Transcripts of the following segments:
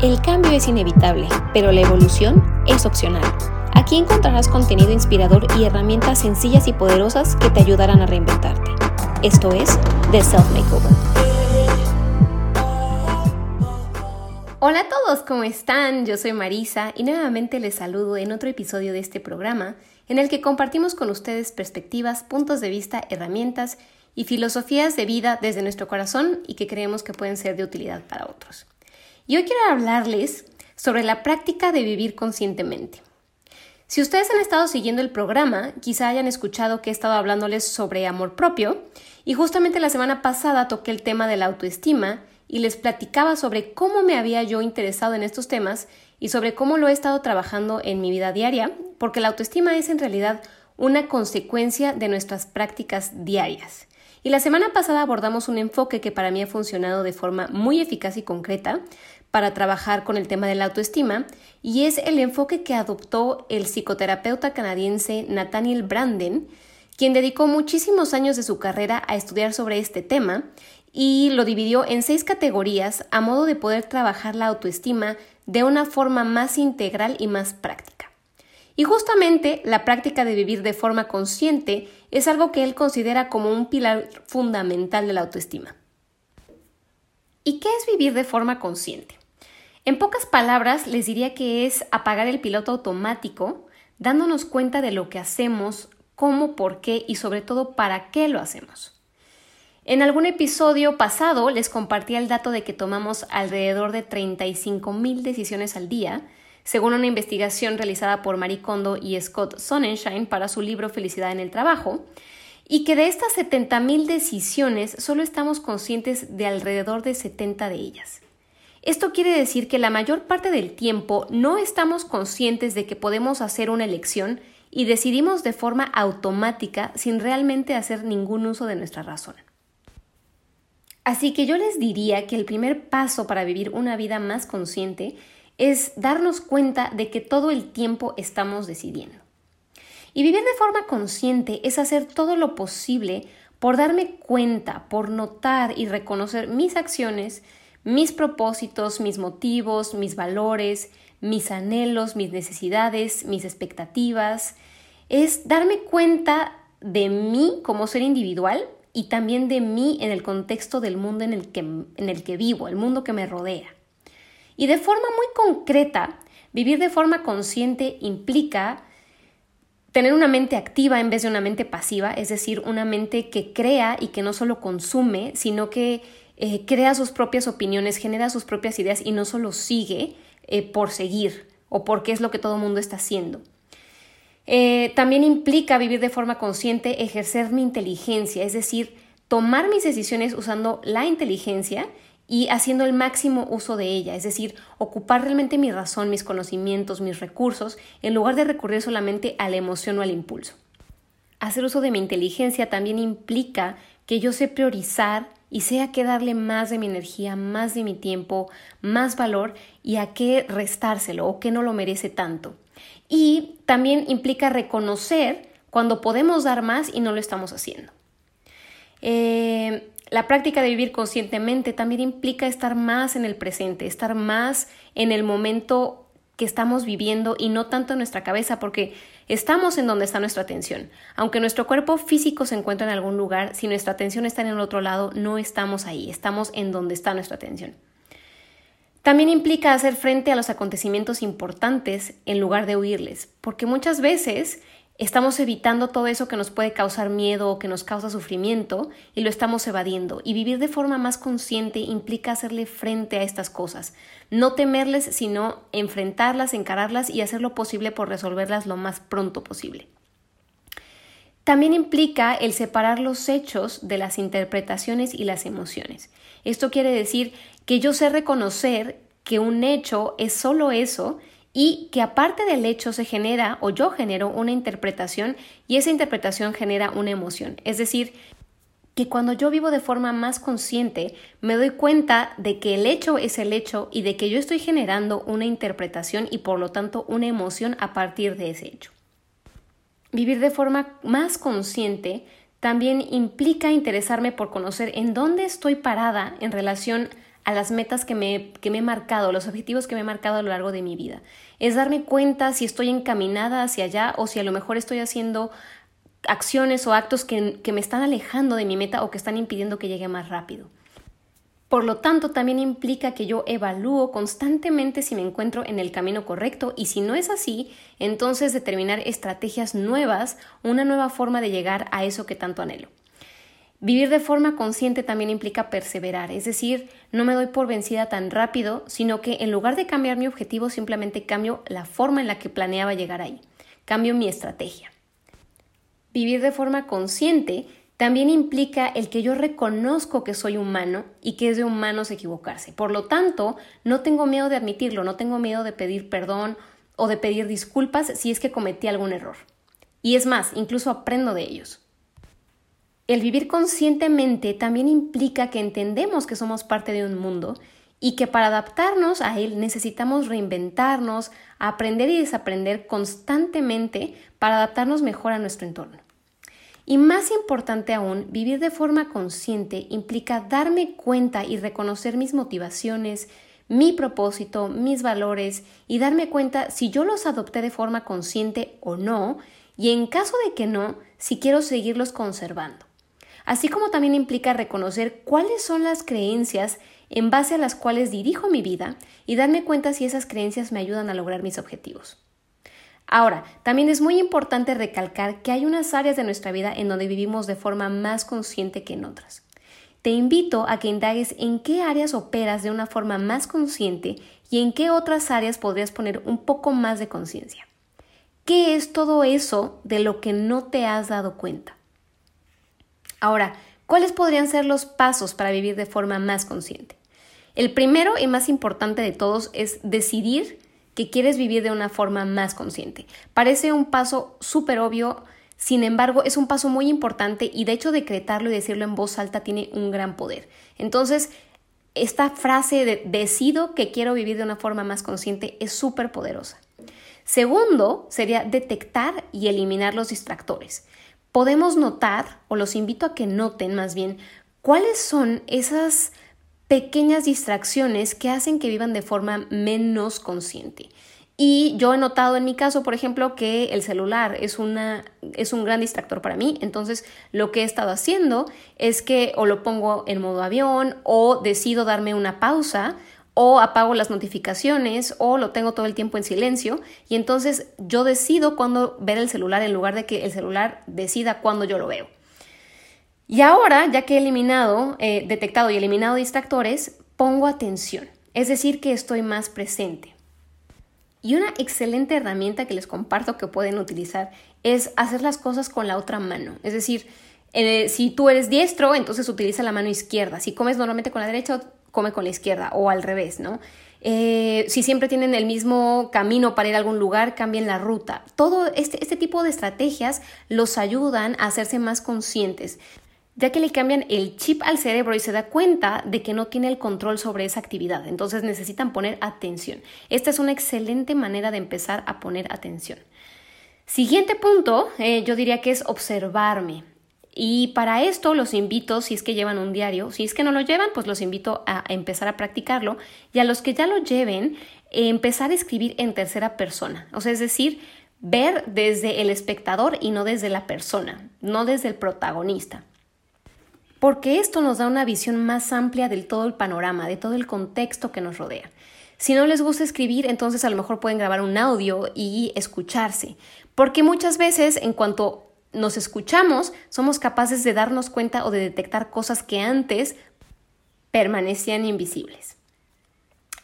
El cambio es inevitable, pero la evolución es opcional. Aquí encontrarás contenido inspirador y herramientas sencillas y poderosas que te ayudarán a reinventarte. Esto es The Self Makeover. Hola a todos, ¿cómo están? Yo soy Marisa y nuevamente les saludo en otro episodio de este programa en el que compartimos con ustedes perspectivas, puntos de vista, herramientas y filosofías de vida desde nuestro corazón y que creemos que pueden ser de utilidad para otros. Y hoy quiero hablarles sobre la práctica de vivir conscientemente. Si ustedes han estado siguiendo el programa, quizá hayan escuchado que he estado hablándoles sobre amor propio y justamente la semana pasada toqué el tema de la autoestima y les platicaba sobre cómo me había yo interesado en estos temas y sobre cómo lo he estado trabajando en mi vida diaria, porque la autoestima es en realidad una consecuencia de nuestras prácticas diarias. Y la semana pasada abordamos un enfoque que para mí ha funcionado de forma muy eficaz y concreta para trabajar con el tema de la autoestima y es el enfoque que adoptó el psicoterapeuta canadiense Nathaniel Branden, quien dedicó muchísimos años de su carrera a estudiar sobre este tema y lo dividió en seis categorías a modo de poder trabajar la autoestima de una forma más integral y más práctica. Y justamente la práctica de vivir de forma consciente es algo que él considera como un pilar fundamental de la autoestima. ¿Y qué es vivir de forma consciente? En pocas palabras, les diría que es apagar el piloto automático, dándonos cuenta de lo que hacemos, cómo, por qué y sobre todo para qué lo hacemos. En algún episodio pasado les compartí el dato de que tomamos alrededor de 35 mil decisiones al día, según una investigación realizada por Marie Kondo y Scott Sonnenschein para su libro Felicidad en el Trabajo, y que de estas 70.000 decisiones solo estamos conscientes de alrededor de 70 de ellas. Esto quiere decir que la mayor parte del tiempo no estamos conscientes de que podemos hacer una elección y decidimos de forma automática sin realmente hacer ningún uso de nuestra razón. Así que yo les diría que el primer paso para vivir una vida más consciente es darnos cuenta de que todo el tiempo estamos decidiendo. Y vivir de forma consciente es hacer todo lo posible por darme cuenta, por notar y reconocer mis acciones, mis propósitos, mis motivos, mis valores, mis anhelos, mis necesidades, mis expectativas. Es darme cuenta de mí como ser individual y también de mí en el contexto del mundo en el que, en el que vivo, el mundo que me rodea. Y de forma muy concreta, vivir de forma consciente implica tener una mente activa en vez de una mente pasiva, es decir, una mente que crea y que no solo consume, sino que eh, crea sus propias opiniones, genera sus propias ideas y no solo sigue eh, por seguir o porque es lo que todo el mundo está haciendo. Eh, también implica vivir de forma consciente, ejercer mi inteligencia, es decir, tomar mis decisiones usando la inteligencia y haciendo el máximo uso de ella, es decir, ocupar realmente mi razón, mis conocimientos, mis recursos, en lugar de recurrir solamente a la emoción o al impulso. Hacer uso de mi inteligencia también implica que yo sé priorizar y sé a qué darle más de mi energía, más de mi tiempo, más valor y a qué restárselo o qué no lo merece tanto. Y también implica reconocer cuando podemos dar más y no lo estamos haciendo. Eh, la práctica de vivir conscientemente también implica estar más en el presente, estar más en el momento que estamos viviendo y no tanto en nuestra cabeza, porque estamos en donde está nuestra atención. Aunque nuestro cuerpo físico se encuentra en algún lugar, si nuestra atención está en el otro lado, no estamos ahí, estamos en donde está nuestra atención. También implica hacer frente a los acontecimientos importantes en lugar de huirles, porque muchas veces Estamos evitando todo eso que nos puede causar miedo o que nos causa sufrimiento y lo estamos evadiendo. Y vivir de forma más consciente implica hacerle frente a estas cosas. No temerles, sino enfrentarlas, encararlas y hacer lo posible por resolverlas lo más pronto posible. También implica el separar los hechos de las interpretaciones y las emociones. Esto quiere decir que yo sé reconocer que un hecho es solo eso y que aparte del hecho se genera o yo genero una interpretación y esa interpretación genera una emoción. Es decir, que cuando yo vivo de forma más consciente me doy cuenta de que el hecho es el hecho y de que yo estoy generando una interpretación y por lo tanto una emoción a partir de ese hecho. Vivir de forma más consciente también implica interesarme por conocer en dónde estoy parada en relación a las metas que me, que me he marcado, los objetivos que me he marcado a lo largo de mi vida. Es darme cuenta si estoy encaminada hacia allá o si a lo mejor estoy haciendo acciones o actos que, que me están alejando de mi meta o que están impidiendo que llegue más rápido. Por lo tanto, también implica que yo evalúo constantemente si me encuentro en el camino correcto y si no es así, entonces determinar estrategias nuevas, una nueva forma de llegar a eso que tanto anhelo. Vivir de forma consciente también implica perseverar, es decir, no me doy por vencida tan rápido, sino que en lugar de cambiar mi objetivo simplemente cambio la forma en la que planeaba llegar ahí, cambio mi estrategia. Vivir de forma consciente también implica el que yo reconozco que soy humano y que es de humanos equivocarse. Por lo tanto, no tengo miedo de admitirlo, no tengo miedo de pedir perdón o de pedir disculpas si es que cometí algún error. Y es más, incluso aprendo de ellos. El vivir conscientemente también implica que entendemos que somos parte de un mundo y que para adaptarnos a él necesitamos reinventarnos, aprender y desaprender constantemente para adaptarnos mejor a nuestro entorno. Y más importante aún, vivir de forma consciente implica darme cuenta y reconocer mis motivaciones, mi propósito, mis valores y darme cuenta si yo los adopté de forma consciente o no, y en caso de que no, si quiero seguirlos conservando. Así como también implica reconocer cuáles son las creencias en base a las cuales dirijo mi vida y darme cuenta si esas creencias me ayudan a lograr mis objetivos. Ahora, también es muy importante recalcar que hay unas áreas de nuestra vida en donde vivimos de forma más consciente que en otras. Te invito a que indagues en qué áreas operas de una forma más consciente y en qué otras áreas podrías poner un poco más de conciencia. ¿Qué es todo eso de lo que no te has dado cuenta? Ahora, ¿cuáles podrían ser los pasos para vivir de forma más consciente? El primero y más importante de todos es decidir que quieres vivir de una forma más consciente. Parece un paso súper obvio, sin embargo es un paso muy importante y de hecho decretarlo y decirlo en voz alta tiene un gran poder. Entonces, esta frase de decido que quiero vivir de una forma más consciente es súper poderosa. Segundo, sería detectar y eliminar los distractores. Podemos notar, o los invito a que noten más bien, cuáles son esas pequeñas distracciones que hacen que vivan de forma menos consciente. Y yo he notado en mi caso, por ejemplo, que el celular es, una, es un gran distractor para mí. Entonces, lo que he estado haciendo es que o lo pongo en modo avión o decido darme una pausa o apago las notificaciones o lo tengo todo el tiempo en silencio y entonces yo decido cuándo ver el celular en lugar de que el celular decida cuándo yo lo veo. Y ahora, ya que he eliminado, eh, detectado y eliminado distractores, pongo atención, es decir, que estoy más presente. Y una excelente herramienta que les comparto que pueden utilizar es hacer las cosas con la otra mano. Es decir, eh, si tú eres diestro, entonces utiliza la mano izquierda. Si comes normalmente con la derecha, come con la izquierda o al revés, ¿no? Eh, si siempre tienen el mismo camino para ir a algún lugar, cambien la ruta. Todo este, este tipo de estrategias los ayudan a hacerse más conscientes ya que le cambian el chip al cerebro y se da cuenta de que no tiene el control sobre esa actividad. Entonces necesitan poner atención. Esta es una excelente manera de empezar a poner atención. Siguiente punto, eh, yo diría que es observarme. Y para esto los invito, si es que llevan un diario, si es que no lo llevan, pues los invito a empezar a practicarlo. Y a los que ya lo lleven, empezar a escribir en tercera persona. O sea, es decir, ver desde el espectador y no desde la persona, no desde el protagonista porque esto nos da una visión más amplia del todo el panorama, de todo el contexto que nos rodea. Si no les gusta escribir, entonces a lo mejor pueden grabar un audio y escucharse, porque muchas veces en cuanto nos escuchamos, somos capaces de darnos cuenta o de detectar cosas que antes permanecían invisibles.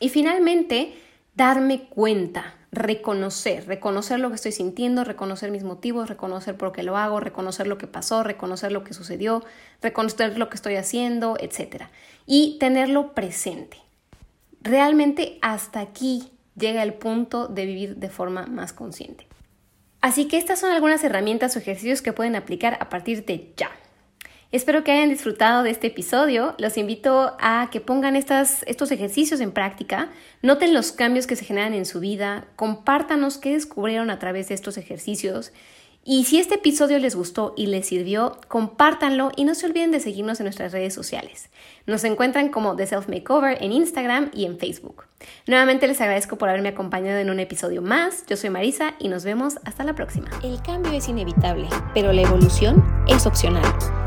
Y finalmente, darme cuenta, reconocer, reconocer lo que estoy sintiendo, reconocer mis motivos, reconocer por qué lo hago, reconocer lo que pasó, reconocer lo que sucedió, reconocer lo que estoy haciendo, etc. Y tenerlo presente. Realmente hasta aquí llega el punto de vivir de forma más consciente. Así que estas son algunas herramientas o ejercicios que pueden aplicar a partir de ya. Espero que hayan disfrutado de este episodio. Los invito a que pongan estas, estos ejercicios en práctica, noten los cambios que se generan en su vida, compártanos qué descubrieron a través de estos ejercicios Y si este episodio les gustó y les sirvió, compártanlo y no se olviden de seguirnos en nuestras redes sociales. Nos encuentran como The Self Makeover en Instagram y en Facebook. Nuevamente les agradezco por haberme acompañado en un episodio más. Yo soy Marisa y nos vemos hasta la próxima. El cambio es inevitable, pero la evolución es opcional.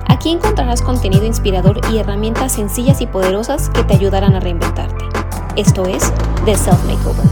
Aquí encontrarás contenido inspirador y herramientas sencillas y poderosas que te ayudarán a reinventarte. Esto es The Self Makeover.